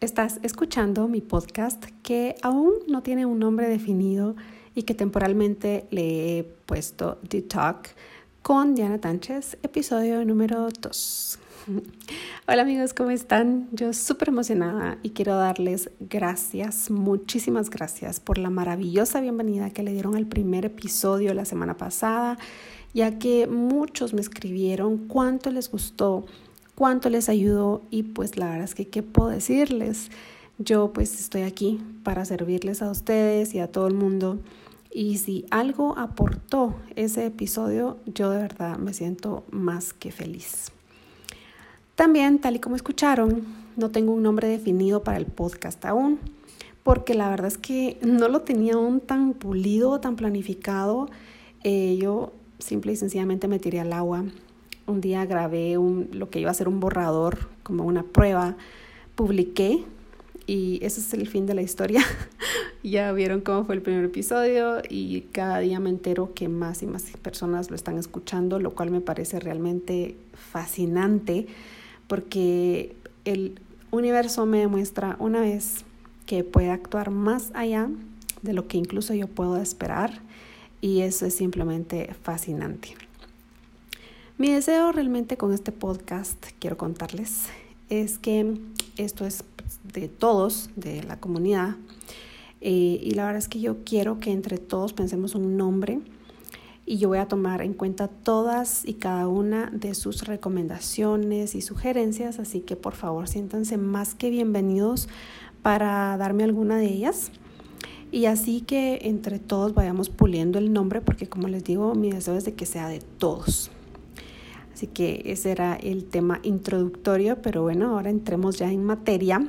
Estás escuchando mi podcast que aún no tiene un nombre definido y que temporalmente le he puesto The Talk con Diana Tánchez, episodio número 2. Hola amigos, ¿cómo están? Yo súper emocionada y quiero darles gracias, muchísimas gracias por la maravillosa bienvenida que le dieron al primer episodio la semana pasada, ya que muchos me escribieron cuánto les gustó, cuánto les ayudó y pues la verdad es que qué puedo decirles. Yo pues estoy aquí para servirles a ustedes y a todo el mundo. Y si algo aportó ese episodio, yo de verdad me siento más que feliz. También, tal y como escucharon, no tengo un nombre definido para el podcast aún, porque la verdad es que no lo tenía aún tan pulido, tan planificado. Eh, yo simple y sencillamente me tiré al agua. Un día grabé un, lo que iba a ser un borrador, como una prueba, publiqué y ese es el fin de la historia. ya vieron cómo fue el primer episodio y cada día me entero que más y más personas lo están escuchando, lo cual me parece realmente fascinante porque el universo me demuestra una vez que puede actuar más allá de lo que incluso yo puedo esperar y eso es simplemente fascinante. Mi deseo realmente con este podcast, quiero contarles, es que esto es de todos, de la comunidad, eh, y la verdad es que yo quiero que entre todos pensemos un nombre y yo voy a tomar en cuenta todas y cada una de sus recomendaciones y sugerencias, así que por favor siéntanse más que bienvenidos para darme alguna de ellas. Y así que entre todos vayamos puliendo el nombre, porque como les digo, mi deseo es de que sea de todos. Así que ese era el tema introductorio, pero bueno, ahora entremos ya en materia.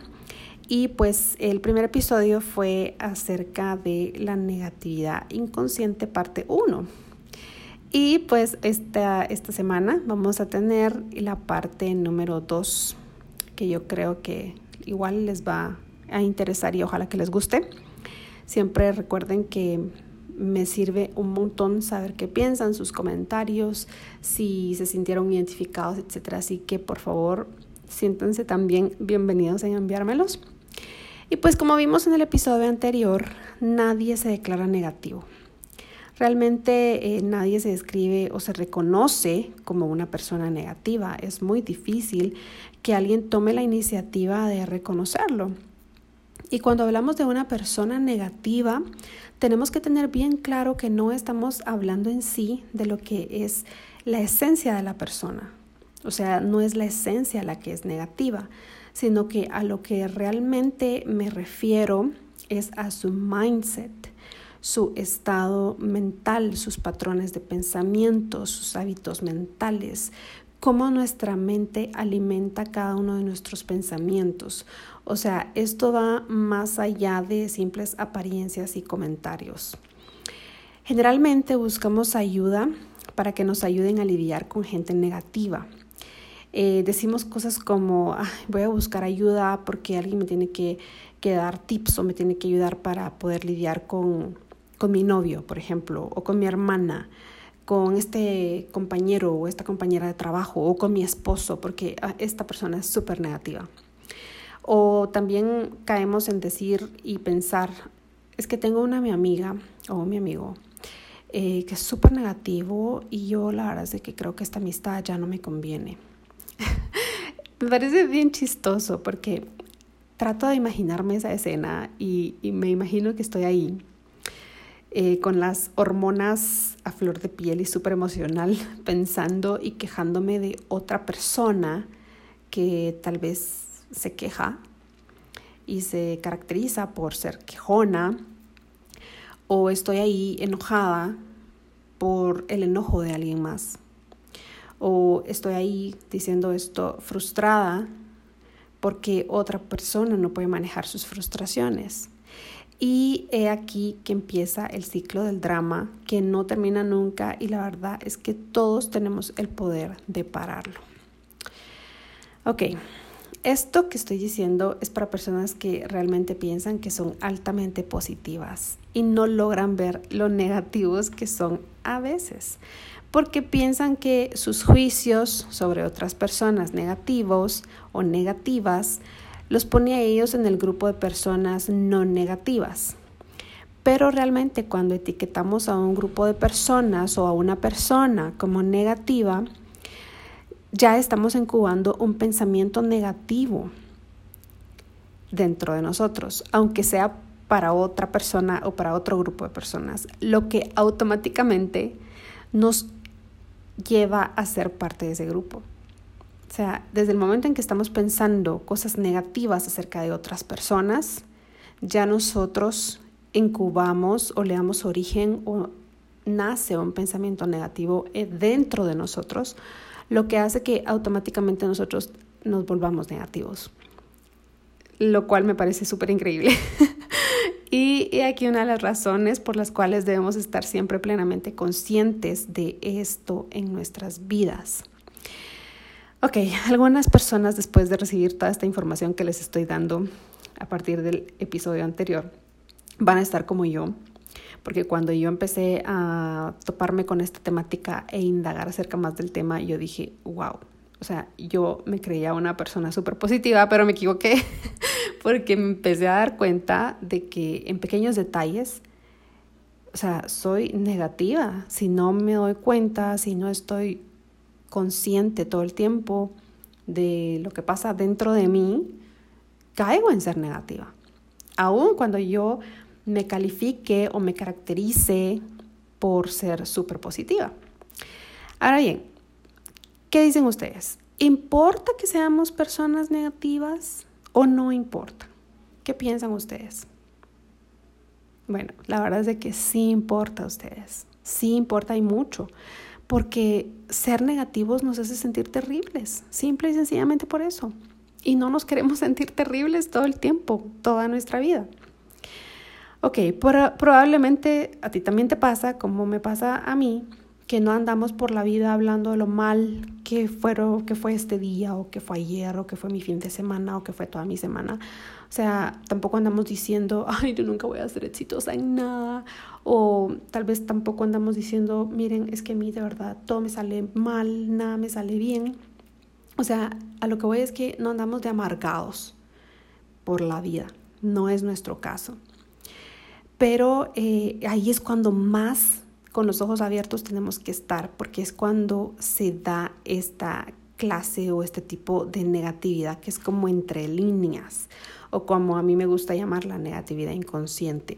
Y pues el primer episodio fue acerca de la negatividad inconsciente parte 1. Y pues esta, esta semana vamos a tener la parte número 2, que yo creo que igual les va a interesar y ojalá que les guste. Siempre recuerden que me sirve un montón saber qué piensan, sus comentarios, si se sintieron identificados, etc. Así que por favor, siéntense también bienvenidos en enviármelos. Y pues como vimos en el episodio anterior, nadie se declara negativo. Realmente eh, nadie se describe o se reconoce como una persona negativa. Es muy difícil que alguien tome la iniciativa de reconocerlo. Y cuando hablamos de una persona negativa, tenemos que tener bien claro que no estamos hablando en sí de lo que es la esencia de la persona. O sea, no es la esencia la que es negativa, sino que a lo que realmente me refiero es a su mindset su estado mental, sus patrones de pensamiento, sus hábitos mentales, cómo nuestra mente alimenta cada uno de nuestros pensamientos. O sea, esto va más allá de simples apariencias y comentarios. Generalmente buscamos ayuda para que nos ayuden a lidiar con gente negativa. Eh, decimos cosas como, voy a buscar ayuda porque alguien me tiene que, que dar tips o me tiene que ayudar para poder lidiar con, con mi novio, por ejemplo, o con mi hermana, con este compañero o esta compañera de trabajo, o con mi esposo, porque ah, esta persona es súper negativa. O también caemos en decir y pensar, es que tengo una mi amiga o mi amigo eh, que es súper negativo y yo la verdad es que creo que esta amistad ya no me conviene. me parece bien chistoso porque trato de imaginarme esa escena y, y me imagino que estoy ahí eh, con las hormonas a flor de piel y súper emocional, pensando y quejándome de otra persona que tal vez se queja y se caracteriza por ser quejona, o estoy ahí enojada por el enojo de alguien más, o estoy ahí diciendo esto frustrada porque otra persona no puede manejar sus frustraciones. Y he aquí que empieza el ciclo del drama que no termina nunca y la verdad es que todos tenemos el poder de pararlo. Ok, esto que estoy diciendo es para personas que realmente piensan que son altamente positivas y no logran ver lo negativos que son a veces, porque piensan que sus juicios sobre otras personas negativos o negativas los pone a ellos en el grupo de personas no negativas. Pero realmente cuando etiquetamos a un grupo de personas o a una persona como negativa, ya estamos incubando un pensamiento negativo dentro de nosotros, aunque sea para otra persona o para otro grupo de personas, lo que automáticamente nos lleva a ser parte de ese grupo. O sea, desde el momento en que estamos pensando cosas negativas acerca de otras personas, ya nosotros incubamos o le damos origen o nace un pensamiento negativo eh, dentro de nosotros, lo que hace que automáticamente nosotros nos volvamos negativos, lo cual me parece súper increíble. y, y aquí una de las razones por las cuales debemos estar siempre plenamente conscientes de esto en nuestras vidas. Ok, algunas personas después de recibir toda esta información que les estoy dando a partir del episodio anterior, van a estar como yo, porque cuando yo empecé a toparme con esta temática e indagar acerca más del tema, yo dije, wow, o sea, yo me creía una persona súper positiva, pero me equivoqué porque me empecé a dar cuenta de que en pequeños detalles, o sea, soy negativa. Si no me doy cuenta, si no estoy consciente todo el tiempo de lo que pasa dentro de mí, caigo en ser negativa. Aún cuando yo me califique o me caracterice por ser súper positiva. Ahora bien, ¿qué dicen ustedes? ¿Importa que seamos personas negativas o no importa? ¿Qué piensan ustedes? Bueno, la verdad es de que sí importa a ustedes, sí importa y mucho, porque ser negativos nos hace sentir terribles, simple y sencillamente por eso. Y no nos queremos sentir terribles todo el tiempo, toda nuestra vida. Ok, probablemente a ti también te pasa, como me pasa a mí, que no andamos por la vida hablando de lo mal que, fueron, que fue este día, o que fue ayer, o que fue mi fin de semana, o que fue toda mi semana. O sea, tampoco andamos diciendo, ay, yo nunca voy a ser exitosa en nada, o tal vez tampoco andamos diciendo, miren, es que a mí de verdad todo me sale mal, nada me sale bien. O sea, a lo que voy es que no andamos de amargados por la vida, no es nuestro caso. Pero eh, ahí es cuando más con los ojos abiertos tenemos que estar, porque es cuando se da esta clase o este tipo de negatividad que es como entre líneas o como a mí me gusta llamar la negatividad inconsciente.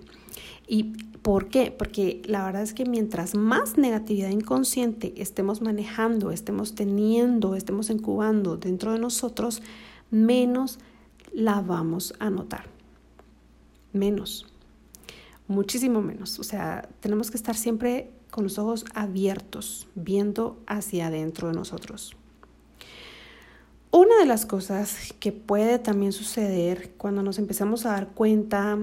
¿Y por qué? Porque la verdad es que mientras más negatividad inconsciente estemos manejando, estemos teniendo, estemos incubando dentro de nosotros, menos la vamos a notar. Menos muchísimo menos. O sea, tenemos que estar siempre con los ojos abiertos, viendo hacia adentro de nosotros. Una de las cosas que puede también suceder cuando nos empezamos a dar cuenta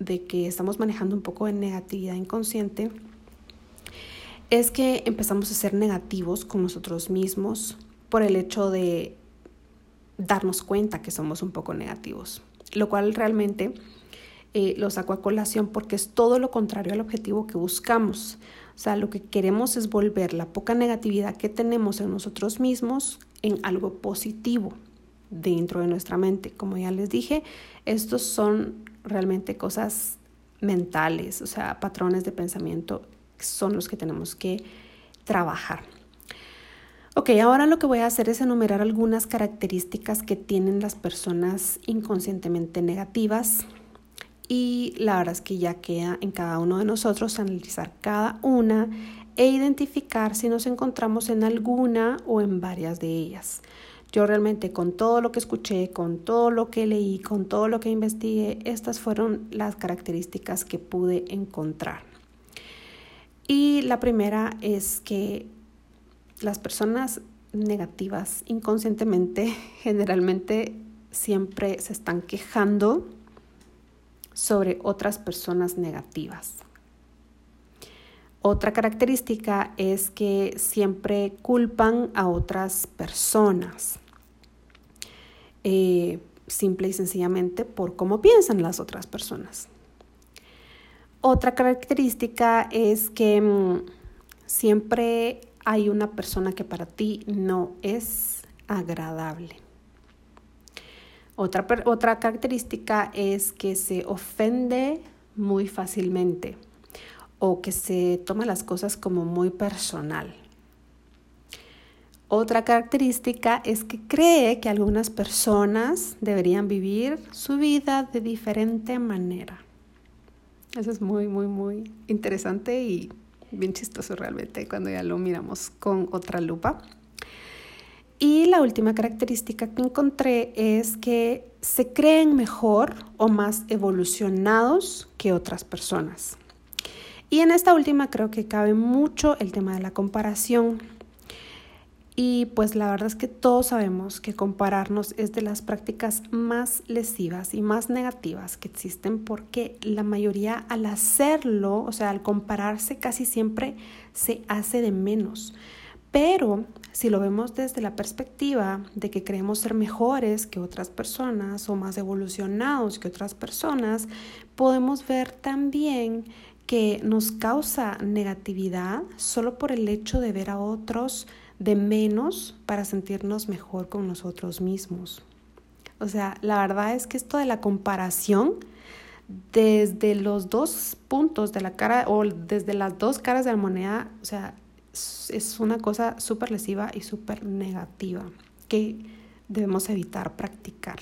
de que estamos manejando un poco de negatividad inconsciente es que empezamos a ser negativos con nosotros mismos por el hecho de darnos cuenta que somos un poco negativos, lo cual realmente eh, lo saco a colación porque es todo lo contrario al objetivo que buscamos. O sea, lo que queremos es volver la poca negatividad que tenemos en nosotros mismos en algo positivo dentro de nuestra mente. Como ya les dije, estos son realmente cosas mentales, o sea, patrones de pensamiento son los que tenemos que trabajar. Ok, ahora lo que voy a hacer es enumerar algunas características que tienen las personas inconscientemente negativas y la verdad es que ya queda en cada uno de nosotros analizar cada una e identificar si nos encontramos en alguna o en varias de ellas. Yo realmente con todo lo que escuché, con todo lo que leí, con todo lo que investigué, estas fueron las características que pude encontrar. Y la primera es que las personas negativas inconscientemente generalmente siempre se están quejando sobre otras personas negativas. Otra característica es que siempre culpan a otras personas, eh, simple y sencillamente por cómo piensan las otras personas. Otra característica es que mm, siempre hay una persona que para ti no es agradable. Otra, otra característica es que se ofende muy fácilmente o que se toma las cosas como muy personal. Otra característica es que cree que algunas personas deberían vivir su vida de diferente manera. Eso es muy, muy, muy interesante y bien chistoso realmente cuando ya lo miramos con otra lupa. Y la última característica que encontré es que se creen mejor o más evolucionados que otras personas. Y en esta última creo que cabe mucho el tema de la comparación y pues la verdad es que todos sabemos que compararnos es de las prácticas más lesivas y más negativas que existen porque la mayoría al hacerlo, o sea, al compararse casi siempre se hace de menos. Pero si lo vemos desde la perspectiva de que creemos ser mejores que otras personas o más evolucionados que otras personas, podemos ver también que nos causa negatividad solo por el hecho de ver a otros de menos para sentirnos mejor con nosotros mismos. O sea, la verdad es que esto de la comparación desde los dos puntos de la cara o desde las dos caras de la moneda, o sea, es una cosa súper lesiva y súper negativa que debemos evitar practicar.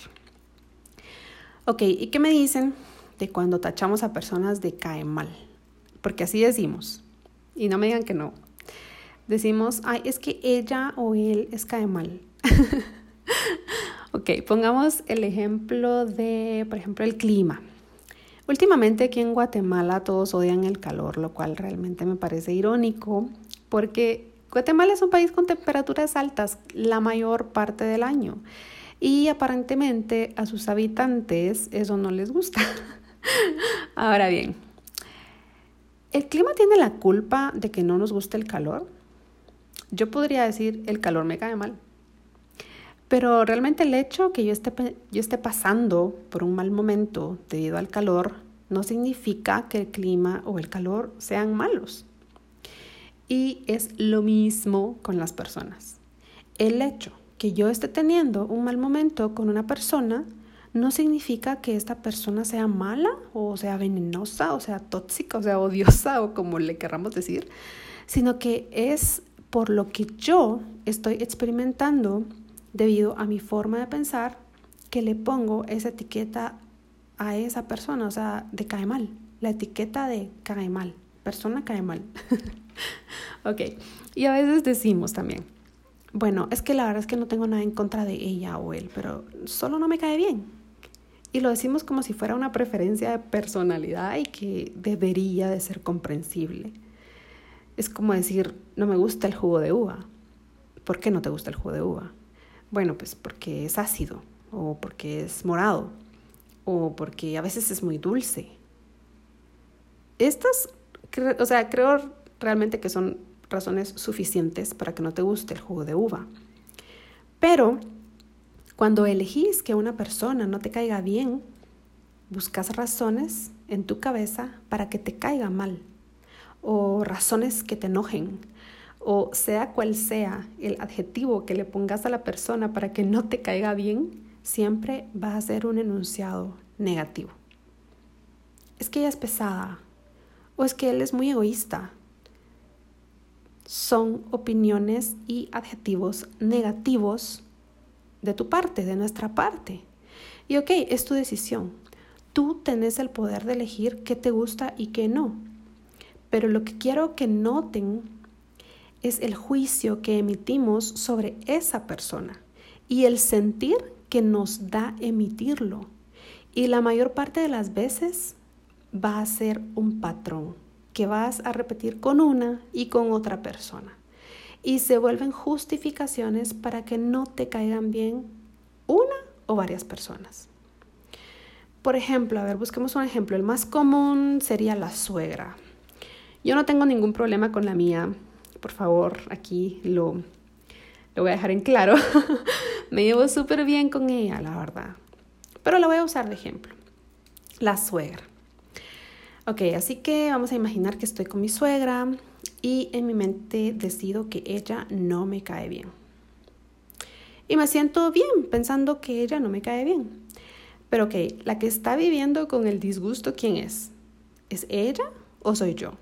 Ok, ¿y qué me dicen de cuando tachamos a personas de cae mal? Porque así decimos. Y no me digan que no decimos, ay, es que ella o él es cae mal. ok, pongamos el ejemplo de, por ejemplo, el clima. Últimamente aquí en Guatemala todos odian el calor, lo cual realmente me parece irónico porque Guatemala es un país con temperaturas altas la mayor parte del año y aparentemente a sus habitantes eso no les gusta. Ahora bien, ¿el clima tiene la culpa de que no nos guste el calor? Yo podría decir, el calor me cae mal. Pero realmente el hecho que yo esté, yo esté pasando por un mal momento debido al calor no significa que el clima o el calor sean malos. Y es lo mismo con las personas. El hecho que yo esté teniendo un mal momento con una persona no significa que esta persona sea mala o sea venenosa o sea tóxica o sea odiosa o como le querramos decir, sino que es por lo que yo estoy experimentando debido a mi forma de pensar que le pongo esa etiqueta a esa persona, o sea, de cae mal, la etiqueta de cae mal, persona cae mal. ok, y a veces decimos también, bueno, es que la verdad es que no tengo nada en contra de ella o él, pero solo no me cae bien. Y lo decimos como si fuera una preferencia de personalidad y que debería de ser comprensible. Es como decir, no me gusta el jugo de uva. ¿Por qué no te gusta el jugo de uva? Bueno, pues porque es ácido, o porque es morado, o porque a veces es muy dulce. Estas, o sea, creo realmente que son razones suficientes para que no te guste el jugo de uva. Pero cuando elegís que una persona no te caiga bien, buscas razones en tu cabeza para que te caiga mal o razones que te enojen, o sea cual sea el adjetivo que le pongas a la persona para que no te caiga bien, siempre va a ser un enunciado negativo. Es que ella es pesada, o es que él es muy egoísta. Son opiniones y adjetivos negativos de tu parte, de nuestra parte. Y ok, es tu decisión. Tú tenés el poder de elegir qué te gusta y qué no. Pero lo que quiero que noten es el juicio que emitimos sobre esa persona y el sentir que nos da emitirlo. Y la mayor parte de las veces va a ser un patrón que vas a repetir con una y con otra persona. Y se vuelven justificaciones para que no te caigan bien una o varias personas. Por ejemplo, a ver, busquemos un ejemplo. El más común sería la suegra. Yo no tengo ningún problema con la mía. Por favor, aquí lo, lo voy a dejar en claro. Me llevo súper bien con ella, la verdad. Pero la voy a usar de ejemplo. La suegra. Ok, así que vamos a imaginar que estoy con mi suegra y en mi mente decido que ella no me cae bien. Y me siento bien pensando que ella no me cae bien. Pero ok, la que está viviendo con el disgusto, ¿quién es? ¿Es ella o soy yo?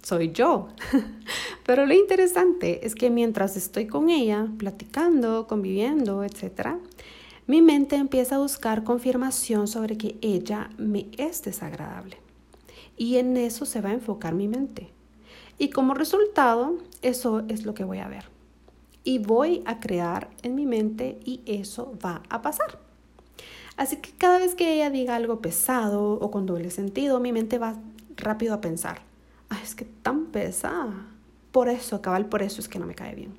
Soy yo. Pero lo interesante es que mientras estoy con ella, platicando, conviviendo, etc., mi mente empieza a buscar confirmación sobre que ella me es desagradable. Y en eso se va a enfocar mi mente. Y como resultado, eso es lo que voy a ver. Y voy a crear en mi mente y eso va a pasar. Así que cada vez que ella diga algo pesado o con doble sentido, mi mente va rápido a pensar, Ay, es que tan pesada. Por eso, cabal, por eso es que no me cae bien.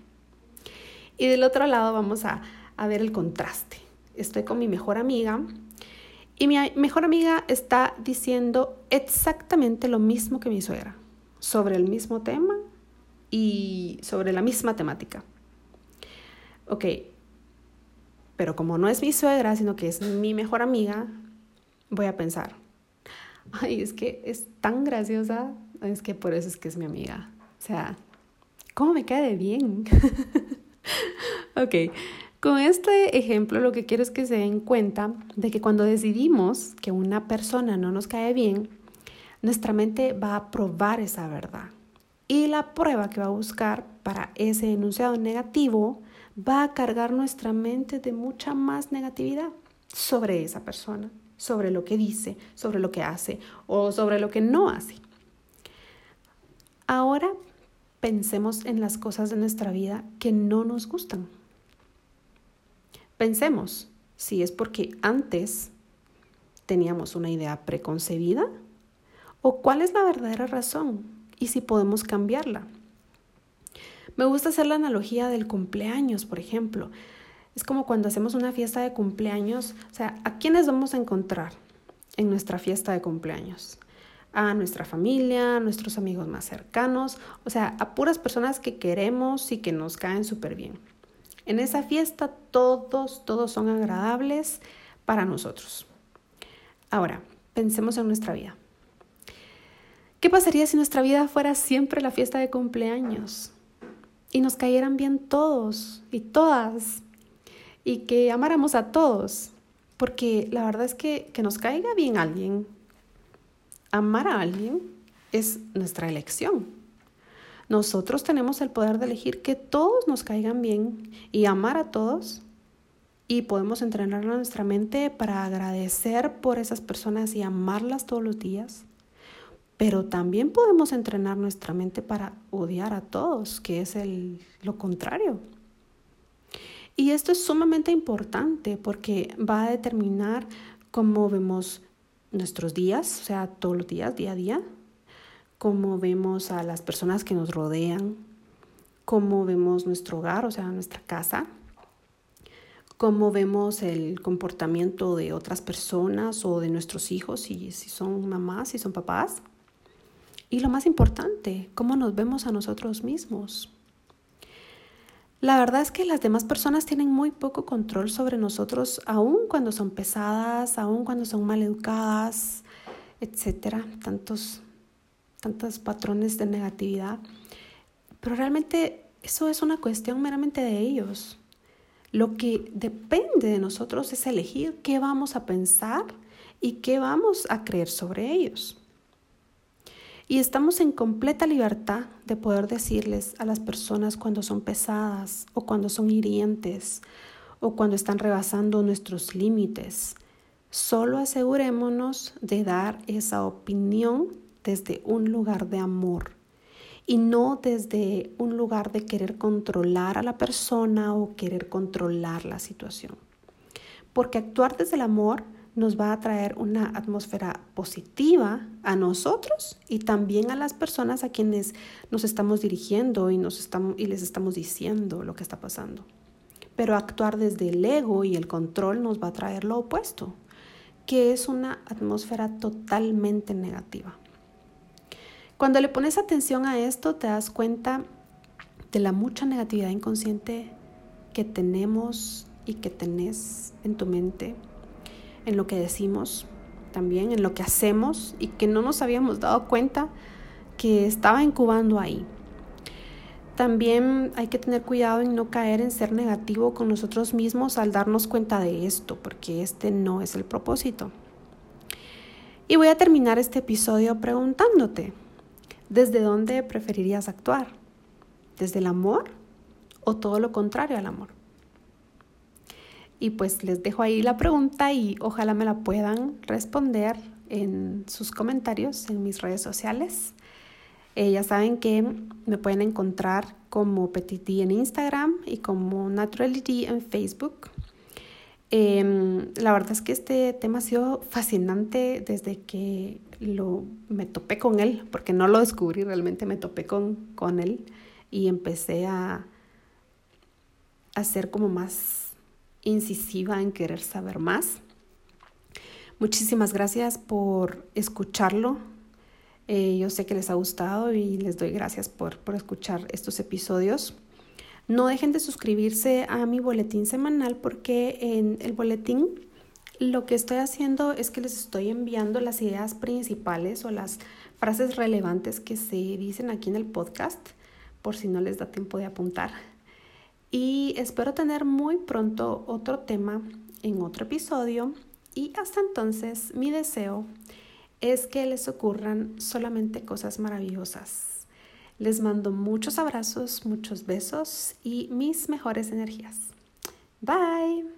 Y del otro lado vamos a, a ver el contraste. Estoy con mi mejor amiga y mi mejor amiga está diciendo exactamente lo mismo que mi suegra, sobre el mismo tema y sobre la misma temática. Ok, pero como no es mi suegra, sino que es mi mejor amiga, voy a pensar, ay, es que es tan graciosa, es que por eso es que es mi amiga. O sea, ¿cómo me cae de bien? ok, con este ejemplo lo que quiero es que se den cuenta de que cuando decidimos que una persona no nos cae bien, nuestra mente va a probar esa verdad. Y la prueba que va a buscar para ese enunciado negativo va a cargar nuestra mente de mucha más negatividad sobre esa persona, sobre lo que dice, sobre lo que hace o sobre lo que no hace. Ahora pensemos en las cosas de nuestra vida que no nos gustan. Pensemos si es porque antes teníamos una idea preconcebida o cuál es la verdadera razón y si podemos cambiarla. Me gusta hacer la analogía del cumpleaños, por ejemplo. Es como cuando hacemos una fiesta de cumpleaños, o sea, ¿a quiénes vamos a encontrar en nuestra fiesta de cumpleaños? a nuestra familia, a nuestros amigos más cercanos, o sea, a puras personas que queremos y que nos caen súper bien. En esa fiesta todos, todos son agradables para nosotros. Ahora, pensemos en nuestra vida. ¿Qué pasaría si nuestra vida fuera siempre la fiesta de cumpleaños? Y nos cayeran bien todos y todas. Y que amáramos a todos. Porque la verdad es que que nos caiga bien alguien amar a alguien es nuestra elección. Nosotros tenemos el poder de elegir que todos nos caigan bien y amar a todos y podemos entrenar nuestra mente para agradecer por esas personas y amarlas todos los días. Pero también podemos entrenar nuestra mente para odiar a todos, que es el, lo contrario. Y esto es sumamente importante porque va a determinar cómo vemos nuestros días, o sea, todos los días, día a día, cómo vemos a las personas que nos rodean, cómo vemos nuestro hogar, o sea, nuestra casa, cómo vemos el comportamiento de otras personas o de nuestros hijos, si, si son mamás, si son papás. Y lo más importante, cómo nos vemos a nosotros mismos. La verdad es que las demás personas tienen muy poco control sobre nosotros, aun cuando son pesadas, aun cuando son mal educadas, etcétera, tantos, tantos patrones de negatividad. Pero realmente eso es una cuestión meramente de ellos. Lo que depende de nosotros es elegir qué vamos a pensar y qué vamos a creer sobre ellos. Y estamos en completa libertad de poder decirles a las personas cuando son pesadas o cuando son hirientes o cuando están rebasando nuestros límites. Solo asegurémonos de dar esa opinión desde un lugar de amor y no desde un lugar de querer controlar a la persona o querer controlar la situación. Porque actuar desde el amor nos va a traer una atmósfera positiva a nosotros y también a las personas a quienes nos estamos dirigiendo y, nos estamos, y les estamos diciendo lo que está pasando. Pero actuar desde el ego y el control nos va a traer lo opuesto, que es una atmósfera totalmente negativa. Cuando le pones atención a esto, te das cuenta de la mucha negatividad inconsciente que tenemos y que tenés en tu mente en lo que decimos, también en lo que hacemos y que no nos habíamos dado cuenta que estaba incubando ahí. También hay que tener cuidado en no caer en ser negativo con nosotros mismos al darnos cuenta de esto, porque este no es el propósito. Y voy a terminar este episodio preguntándote, ¿desde dónde preferirías actuar? ¿Desde el amor o todo lo contrario al amor? Y pues les dejo ahí la pregunta y ojalá me la puedan responder en sus comentarios en mis redes sociales. Eh, ya saben que me pueden encontrar como Petiti en Instagram y como Naturality en Facebook. Em, la verdad es que este tema ha sido fascinante desde que lo, me topé con él, porque no lo descubrí, realmente me topé con, con él y empecé a, a ser como más incisiva en querer saber más. Muchísimas gracias por escucharlo. Eh, yo sé que les ha gustado y les doy gracias por, por escuchar estos episodios. No dejen de suscribirse a mi boletín semanal porque en el boletín lo que estoy haciendo es que les estoy enviando las ideas principales o las frases relevantes que se dicen aquí en el podcast, por si no les da tiempo de apuntar. Y espero tener muy pronto otro tema en otro episodio. Y hasta entonces mi deseo es que les ocurran solamente cosas maravillosas les mando muchos abrazos, muchos besos y mis mejores energías. Bye.